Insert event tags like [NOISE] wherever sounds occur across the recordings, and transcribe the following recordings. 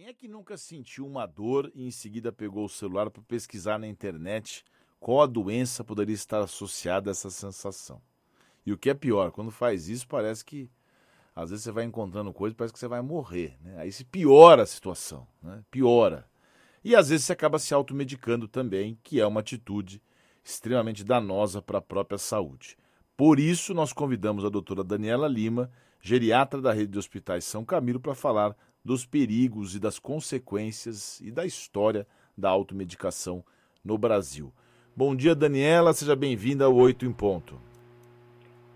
Quem é que nunca sentiu uma dor e em seguida pegou o celular para pesquisar na internet qual a doença poderia estar associada a essa sensação? E o que é pior, quando faz isso, parece que às vezes você vai encontrando coisa, parece que você vai morrer. Né? Aí se piora a situação, né? piora. E às vezes você acaba se automedicando também, que é uma atitude extremamente danosa para a própria saúde. Por isso, nós convidamos a doutora Daniela Lima, geriatra da rede de hospitais São Camilo, para falar dos perigos e das consequências e da história da automedicação no Brasil. Bom dia, Daniela, seja bem-vinda ao Oito em Ponto.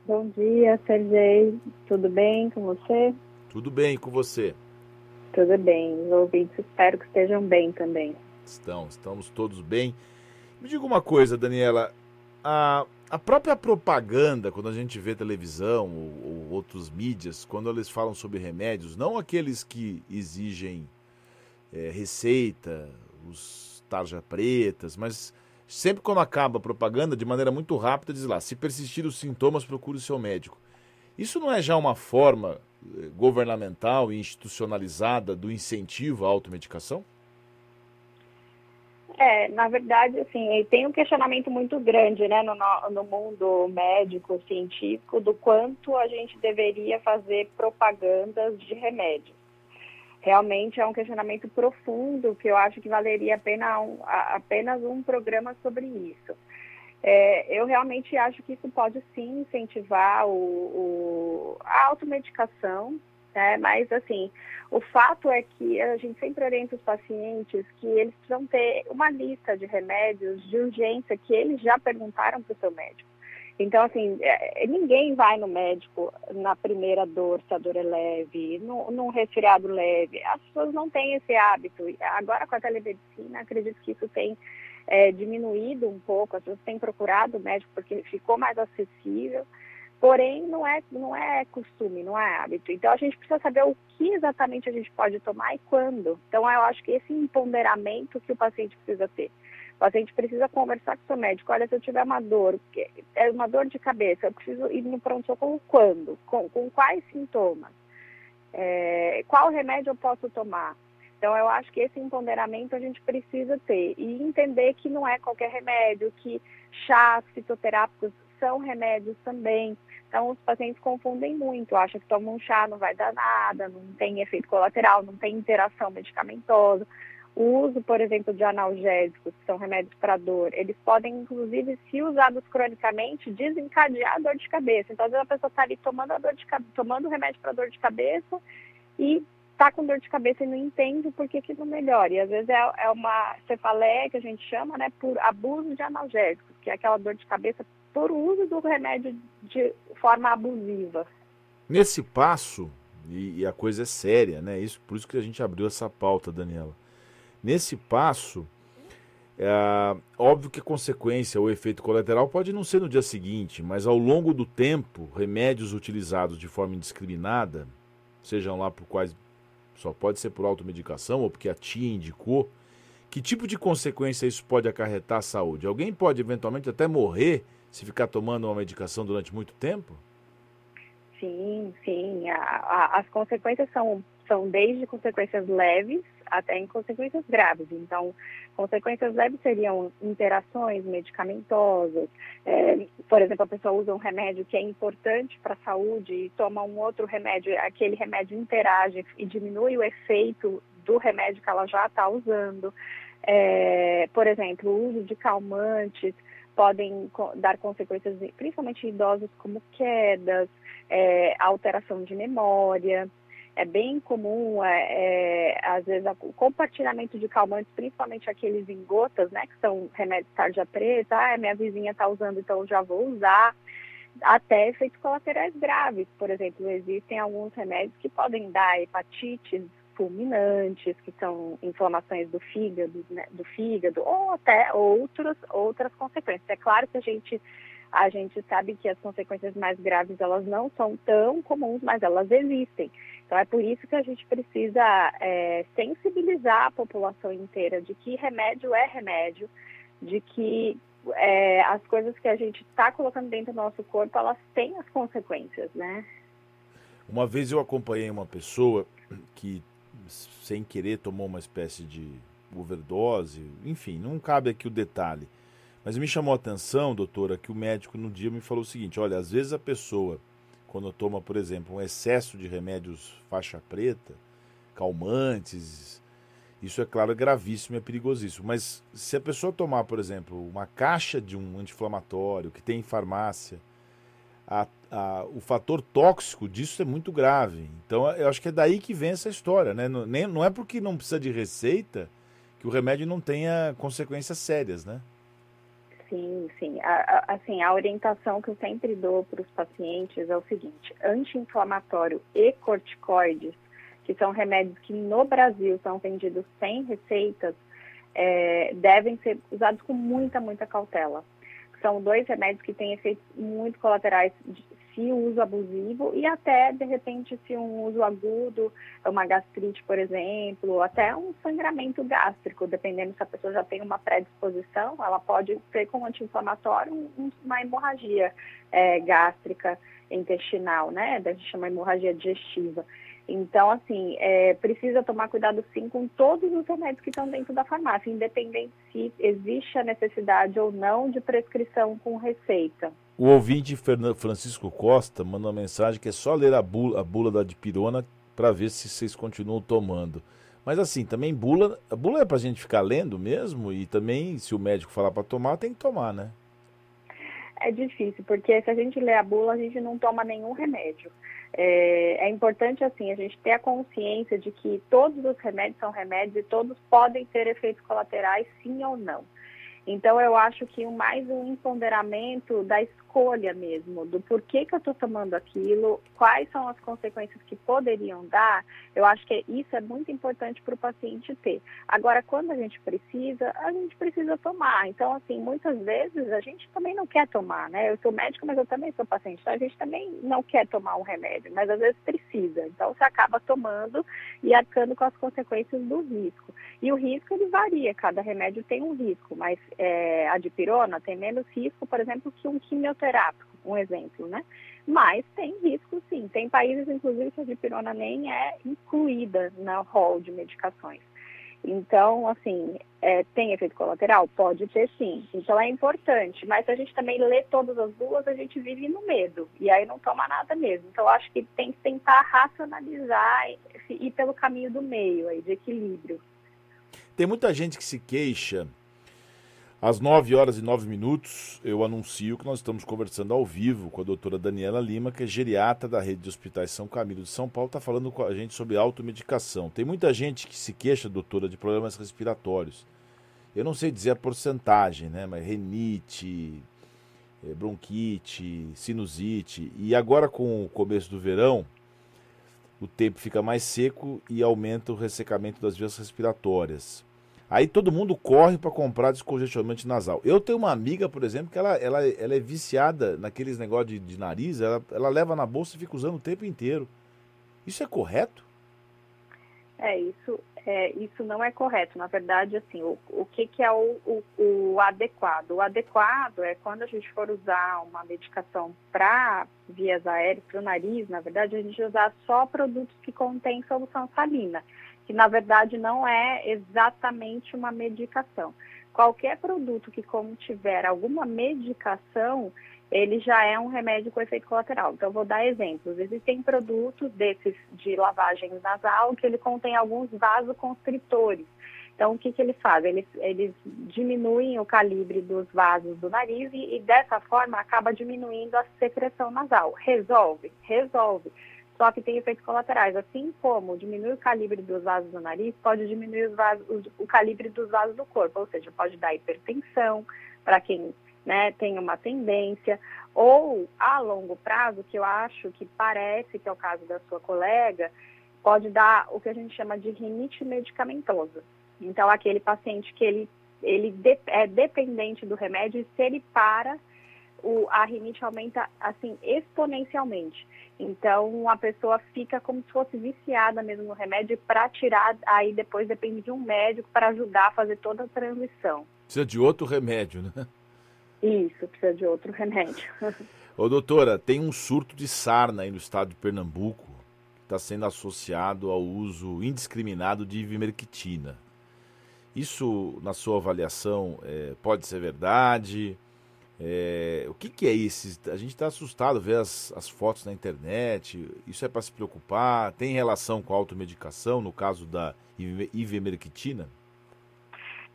Bom dia, Sergei. Tudo bem com você? Tudo bem com você. Tudo bem. Os ouvintes espero que estejam bem também. Estão, estamos todos bem. Me diga uma coisa, Daniela. A, a própria propaganda, quando a gente vê televisão ou, ou outros mídias, quando eles falam sobre remédios, não aqueles que exigem é, receita, os tarja pretas, mas sempre quando acaba a propaganda, de maneira muito rápida, diz lá: se persistir os sintomas, procure o seu médico. Isso não é já uma forma eh, governamental e institucionalizada do incentivo à automedicação? É, na verdade, assim, tem um questionamento muito grande, né, no, no mundo médico, científico, do quanto a gente deveria fazer propagandas de remédios. Realmente é um questionamento profundo que eu acho que valeria a pena um, a, apenas um programa sobre isso. É, eu realmente acho que isso pode sim incentivar o, o, a automedicação, né? Mas, assim, o fato é que a gente sempre orienta os pacientes que eles precisam ter uma lista de remédios de urgência que eles já perguntaram para o seu médico. Então, assim, é, ninguém vai no médico na primeira dor, se a dor é leve, num resfriado leve. As pessoas não têm esse hábito. Agora, com a telemedicina, acredito que isso tem é, diminuído um pouco. As pessoas têm procurado o médico porque ficou mais acessível. Porém, não é, não é costume, não é hábito. Então, a gente precisa saber o que exatamente a gente pode tomar e quando. Então, eu acho que esse empoderamento que o paciente precisa ter. O paciente precisa conversar com o seu médico. Olha, se eu tiver uma dor, é uma dor de cabeça, eu preciso ir no pronto-socorro quando? Com, com quais sintomas? É, qual remédio eu posso tomar? Então, eu acho que esse empoderamento a gente precisa ter e entender que não é qualquer remédio, que chás fitoterápicos são remédios também. Então, os pacientes confundem muito, acham que tomam um chá não vai dar nada, não tem efeito colateral, não tem interação medicamentosa. O uso, por exemplo, de analgésicos, que são remédios para dor, eles podem, inclusive, se usados cronicamente, desencadear a dor de cabeça. Então, às vezes a pessoa está ali tomando, a dor de, tomando remédio para dor de cabeça e está com dor de cabeça e não entende por que, que não melhora. E às vezes é, é uma cefaleia que a gente chama, né, por abuso de analgésicos, que é aquela dor de cabeça por uso do remédio de forma abusiva. Nesse passo, e, e, a coisa é séria, né? Isso, por isso que a gente abriu essa pauta, Daniela. Nesse passo, é, óbvio que a consequência ou efeito colateral pode não ser no dia seguinte, mas ao longo do tempo, remédios utilizados de forma indiscriminada, sejam lá por quais só pode ser por automedicação ou porque a tia indicou, que tipo de consequência isso pode acarretar à saúde? Alguém pode eventualmente até morrer se ficar tomando uma medicação durante muito tempo? Sim, sim. A, a, as consequências são, são desde consequências leves até em consequências graves. Então, consequências leves seriam interações medicamentosas. É, por exemplo, a pessoa usa um remédio que é importante para a saúde e toma um outro remédio, aquele remédio interage e diminui o efeito do remédio que ela já está usando. É, por exemplo, o uso de calmantes podem dar consequências, principalmente idosos, como quedas, é, alteração de memória. É bem comum, é, é, às vezes, o compartilhamento de calmantes, principalmente aqueles em gotas, né, que são remédios tarja preta. Ah, minha vizinha está usando, então já vou usar. Até efeitos colaterais graves. Por exemplo, existem alguns remédios que podem dar hepatites fulminantes, que são inflamações do fígado, né, do fígado, ou até outros, outras consequências. É claro que a gente a gente sabe que as consequências mais graves elas não são tão comuns, mas elas existem. Então é por isso que a gente precisa é, sensibilizar a população inteira de que remédio é remédio, de que é, as coisas que a gente está colocando dentro do nosso corpo elas têm as consequências, né? Uma vez eu acompanhei uma pessoa que sem querer tomou uma espécie de overdose, enfim, não cabe aqui o detalhe. Mas me chamou a atenção, doutora, que o médico no dia me falou o seguinte: olha, às vezes a pessoa, quando toma, por exemplo, um excesso de remédios faixa preta, calmantes, isso é claro é gravíssimo e é perigosíssimo. Mas se a pessoa tomar, por exemplo, uma caixa de um anti-inflamatório que tem em farmácia, a, a, o fator tóxico disso é muito grave. Então eu acho que é daí que vem essa história, né? Não, nem, não é porque não precisa de receita que o remédio não tenha consequências sérias, né? Sim, sim. A, a, assim, a orientação que eu sempre dou para os pacientes é o seguinte: anti-inflamatório e corticoides, que são remédios que no Brasil são vendidos sem receitas, é, devem ser usados com muita, muita cautela. São dois remédios que têm efeitos muito colaterais se uso abusivo e até, de repente, se um uso agudo, uma gastrite, por exemplo, até um sangramento gástrico, dependendo se a pessoa já tem uma predisposição, ela pode ter com anti-inflamatório uma hemorragia é, gástrica intestinal, né? A gente chama hemorragia digestiva. Então, assim, é, precisa tomar cuidado sim com todos os remédios que estão dentro da farmácia, independente se existe a necessidade ou não de prescrição com receita. O ouvinte Francisco Costa mandou uma mensagem que é só ler a bula, a bula da dipirona para ver se vocês continuam tomando. Mas assim, também bula, a bula é para a gente ficar lendo mesmo e também se o médico falar para tomar, tem que tomar, né? É difícil, porque se a gente lê a bula, a gente não toma nenhum remédio. É, é, importante, assim, a gente ter a consciência de que todos os remédios são remédios e todos podem ter efeitos colaterais, sim ou não. Então, eu acho que mais um empoderamento da escolha mesmo, do porquê que eu estou tomando aquilo, quais são as consequências que poderiam dar, eu acho que isso é muito importante para o paciente ter. Agora, quando a gente precisa, a gente precisa tomar. Então, assim, muitas vezes a gente também não quer tomar, né? Eu sou médico, mas eu também sou paciente. Então, a gente também não quer tomar um remédio, mas às vezes precisa. Então, você acaba tomando e arcando com as consequências do risco. E o risco, ele varia, cada remédio tem um risco, mas é, a dipirona tem menos risco, por exemplo, que um um exemplo, né? Mas tem risco sim. Tem países, inclusive, que a dipirona nem é incluída na rol de medicações. Então, assim, é, tem efeito colateral? Pode ter sim. Então é importante. Mas se a gente também lê todas as duas, a gente vive no medo. E aí não toma nada mesmo. Então, acho que tem que tentar racionalizar e ir pelo caminho do meio, aí, de equilíbrio. Tem muita gente que se queixa às 9 horas e 9 minutos, eu anuncio que nós estamos conversando ao vivo com a doutora Daniela Lima, que é geriatra da rede de hospitais São Camilo de São Paulo, está falando com a gente sobre automedicação. Tem muita gente que se queixa, doutora, de problemas respiratórios. Eu não sei dizer a porcentagem, né? Mas renite, eh, bronquite, sinusite. E agora com o começo do verão, o tempo fica mais seco e aumenta o ressecamento das vias respiratórias. Aí todo mundo corre para comprar descongestionante nasal. Eu tenho uma amiga, por exemplo, que ela, ela, ela é viciada naqueles negócios de, de nariz, ela, ela leva na bolsa e fica usando o tempo inteiro. Isso é correto? É, isso, é, isso não é correto. Na verdade, assim, o, o que, que é o, o, o adequado? O adequado é quando a gente for usar uma medicação para vias aéreas, para o nariz, na verdade, a gente usar só produtos que contêm solução salina que na verdade não é exatamente uma medicação. Qualquer produto que contiver alguma medicação, ele já é um remédio com efeito colateral. Então, vou dar exemplos. Existem produtos desses de lavagem nasal que ele contém alguns vasoconstritores. Então, o que, que ele faz? Eles, eles diminuem o calibre dos vasos do nariz e, e dessa forma acaba diminuindo a secreção nasal. Resolve? Resolve só que tem efeitos colaterais. Assim como diminuir o calibre dos vasos do nariz, pode diminuir vasos, o calibre dos vasos do corpo, ou seja, pode dar hipertensão para quem né, tem uma tendência, ou a longo prazo, que eu acho que parece que é o caso da sua colega, pode dar o que a gente chama de rinite medicamentosa. Então, aquele paciente que ele, ele de, é dependente do remédio e se ele para, o, a rinite aumenta assim exponencialmente. Então, a pessoa fica como se fosse viciada mesmo no remédio para tirar, aí depois depende de um médico para ajudar a fazer toda a transição. Precisa de outro remédio, né? Isso, precisa de outro remédio. [LAUGHS] Ô, doutora, tem um surto de sarna aí no estado de Pernambuco. está sendo associado ao uso indiscriminado de ivermectina. Isso, na sua avaliação, é, pode ser verdade? É, o que, que, é isso? A gente está assustado ver as, as, fotos na internet. Isso é para se preocupar? Tem relação com a automedicação, no caso da ivermectina?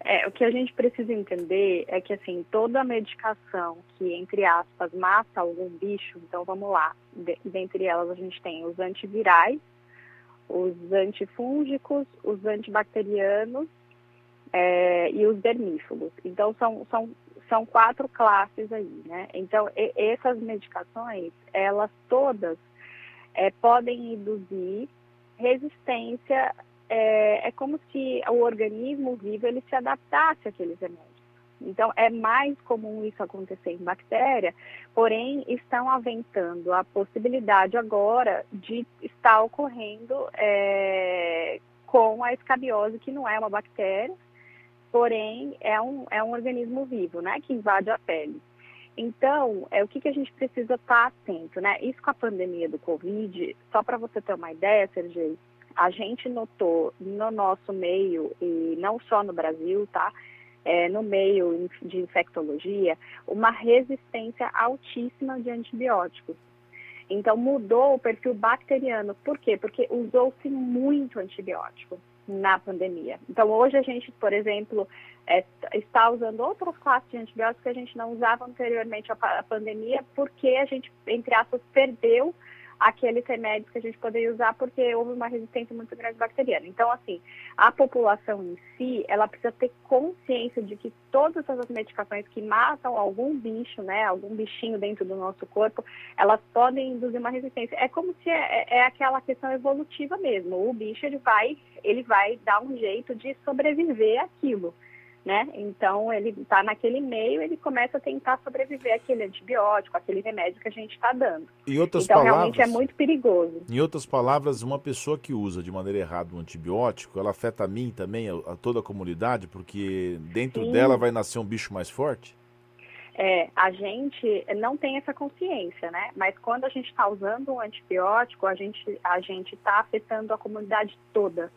É, o que a gente precisa entender é que, assim, toda medicação que, entre aspas, mata algum bicho, então vamos lá, de, dentre elas a gente tem os antivirais, os antifúngicos, os antibacterianos é, e os dermífugos. Então, são, são, são quatro classes aí, né? Então, e, essas medicações, elas todas é, podem induzir resistência é, é como se o organismo vivo ele se adaptasse àqueles remédios. Então, é mais comum isso acontecer em bactéria, porém, estão aventando a possibilidade agora de estar ocorrendo é, com a escabiose, que não é uma bactéria, porém, é um, é um organismo vivo, né, que invade a pele. Então, é o que, que a gente precisa estar atento, né? Isso com a pandemia do Covid, só para você ter uma ideia, Sergei, a gente notou no nosso meio, e não só no Brasil, tá? É, no meio de infectologia, uma resistência altíssima de antibióticos. Então, mudou o perfil bacteriano. Por quê? Porque usou-se muito antibiótico na pandemia. Então, hoje a gente, por exemplo, é, está usando outras classes de antibióticos que a gente não usava anteriormente à pandemia, porque a gente, entre aspas, perdeu aqueles remédios que a gente poderia usar porque houve uma resistência muito grande bacteriana. Então, assim, a população em si, ela precisa ter consciência de que todas essas medicações que matam algum bicho, né, algum bichinho dentro do nosso corpo, elas podem induzir uma resistência. É como se é, é aquela questão evolutiva mesmo. O bicho, ele vai, ele vai dar um jeito de sobreviver àquilo né? Então ele está naquele meio, ele começa a tentar sobreviver àquele antibiótico, aquele remédio que a gente está dando. Em outras então palavras, realmente é muito perigoso. Em outras palavras, uma pessoa que usa de maneira errada um antibiótico, ela afeta a mim também, a, toda a comunidade, porque dentro Sim. dela vai nascer um bicho mais forte? É, a gente não tem essa consciência, né? Mas quando a gente está usando um antibiótico, a gente a gente está afetando a comunidade toda.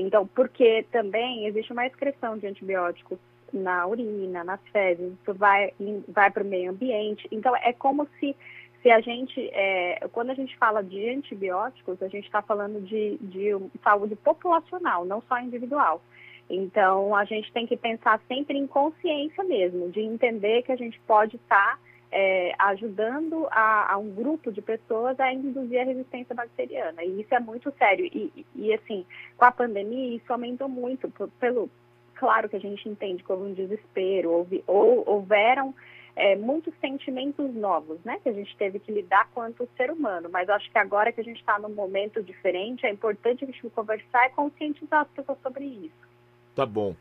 Então, porque também existe uma excreção de antibióticos na urina, nas fezes, isso vai, vai para o meio ambiente. Então, é como se, se a gente, é, quando a gente fala de antibióticos, a gente está falando de, de saúde populacional, não só individual. Então, a gente tem que pensar sempre em consciência mesmo, de entender que a gente pode estar tá é, ajudando a, a, um grupo de pessoas a induzir a resistência bacteriana. E isso é muito sério. E, e, assim, com a pandemia, isso aumentou muito. Pelo, claro que a gente entende houve um desespero, houve, ou, houveram é, muitos sentimentos novos, né? Que a gente teve que lidar quanto ser humano. Mas acho que agora que a gente está num momento diferente, é importante a gente conversar e conscientizar as pessoas sobre isso. Tá bom.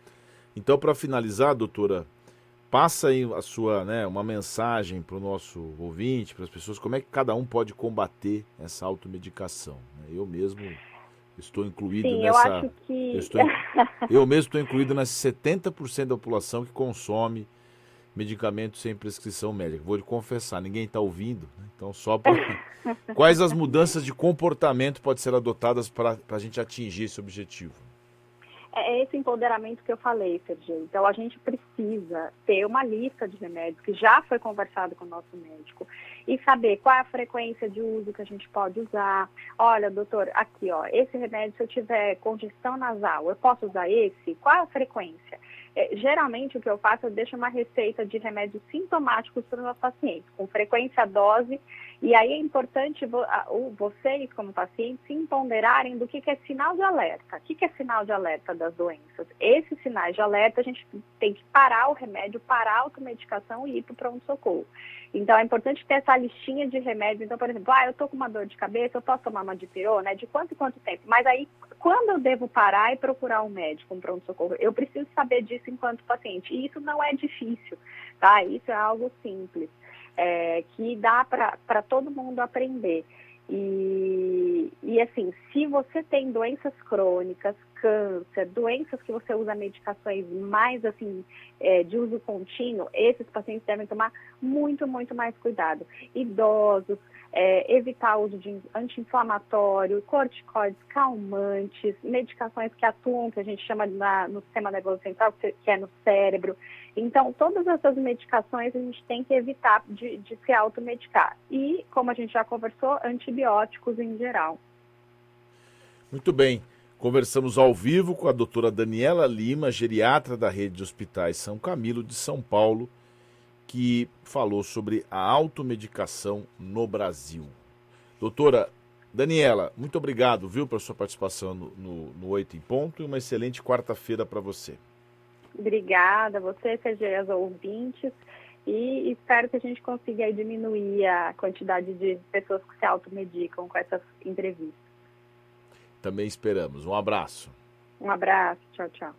Então, para finalizar, doutora, passa aí a sua, né, uma mensagem para o nosso ouvinte, para as pessoas, como é que cada um pode combater essa automedicação. Né? Eu mesmo estou incluído Sim, nessa. Eu, acho que... eu, estou, [LAUGHS] eu mesmo estou incluído nesse 70% da população que consome medicamentos sem prescrição médica. Vou lhe confessar, ninguém está ouvindo, né? então só para. [LAUGHS] Quais as mudanças de comportamento podem ser adotadas para a gente atingir esse objetivo? É esse empoderamento que eu falei, Sergio. Então, a gente precisa ter uma lista de remédios que já foi conversado com o nosso médico e saber qual é a frequência de uso que a gente pode usar. Olha, doutor, aqui, ó, esse remédio, se eu tiver congestão nasal, eu posso usar esse? Qual é a frequência? É, geralmente, o que eu faço, eu deixo uma receita de remédios sintomáticos para os meus pacientes, com frequência, dose e aí é importante vocês, como pacientes, se empoderarem do que, é sinal de alerta. O que, é sinal de alerta das doenças? Esses sinais de alerta, a gente tem que parar o remédio, parar a automedicação e ir para o pronto-socorro. Então, é importante ter essa listinha de remédios. Então, por exemplo, ah, eu estou com uma dor de cabeça, eu posso tomar uma dipirona? De quanto em quanto tempo? Mas aí, quando eu devo parar e procurar um médico, um pronto-socorro? Eu preciso saber disso enquanto paciente. E isso não é difícil, tá? Isso é algo simples é, que dá para todo mundo aprender. E, e assim, se você tem doenças crônicas, câncer, doenças que você usa medicações mais assim é, de uso contínuo, esses pacientes devem tomar muito, muito mais cuidado. Idosos, é, evitar o uso de anti-inflamatório, corticoides, calmantes, medicações que atuam, que a gente chama na, no sistema nervoso central, que é no cérebro. Então, todas essas medicações a gente tem que evitar de, de se automedicar. E, como a gente já conversou, antibióticos em geral. Muito bem. Conversamos ao vivo com a doutora Daniela Lima, geriatra da rede de hospitais São Camilo de São Paulo, que falou sobre a automedicação no Brasil. Doutora Daniela, muito obrigado, viu, pela sua participação no, no, no 8 em Ponto e uma excelente quarta-feira para você. Obrigada, você, CG, as ouvintes, e espero que a gente consiga diminuir a quantidade de pessoas que se automedicam com essas entrevistas. Também esperamos. Um abraço. Um abraço. Tchau, tchau.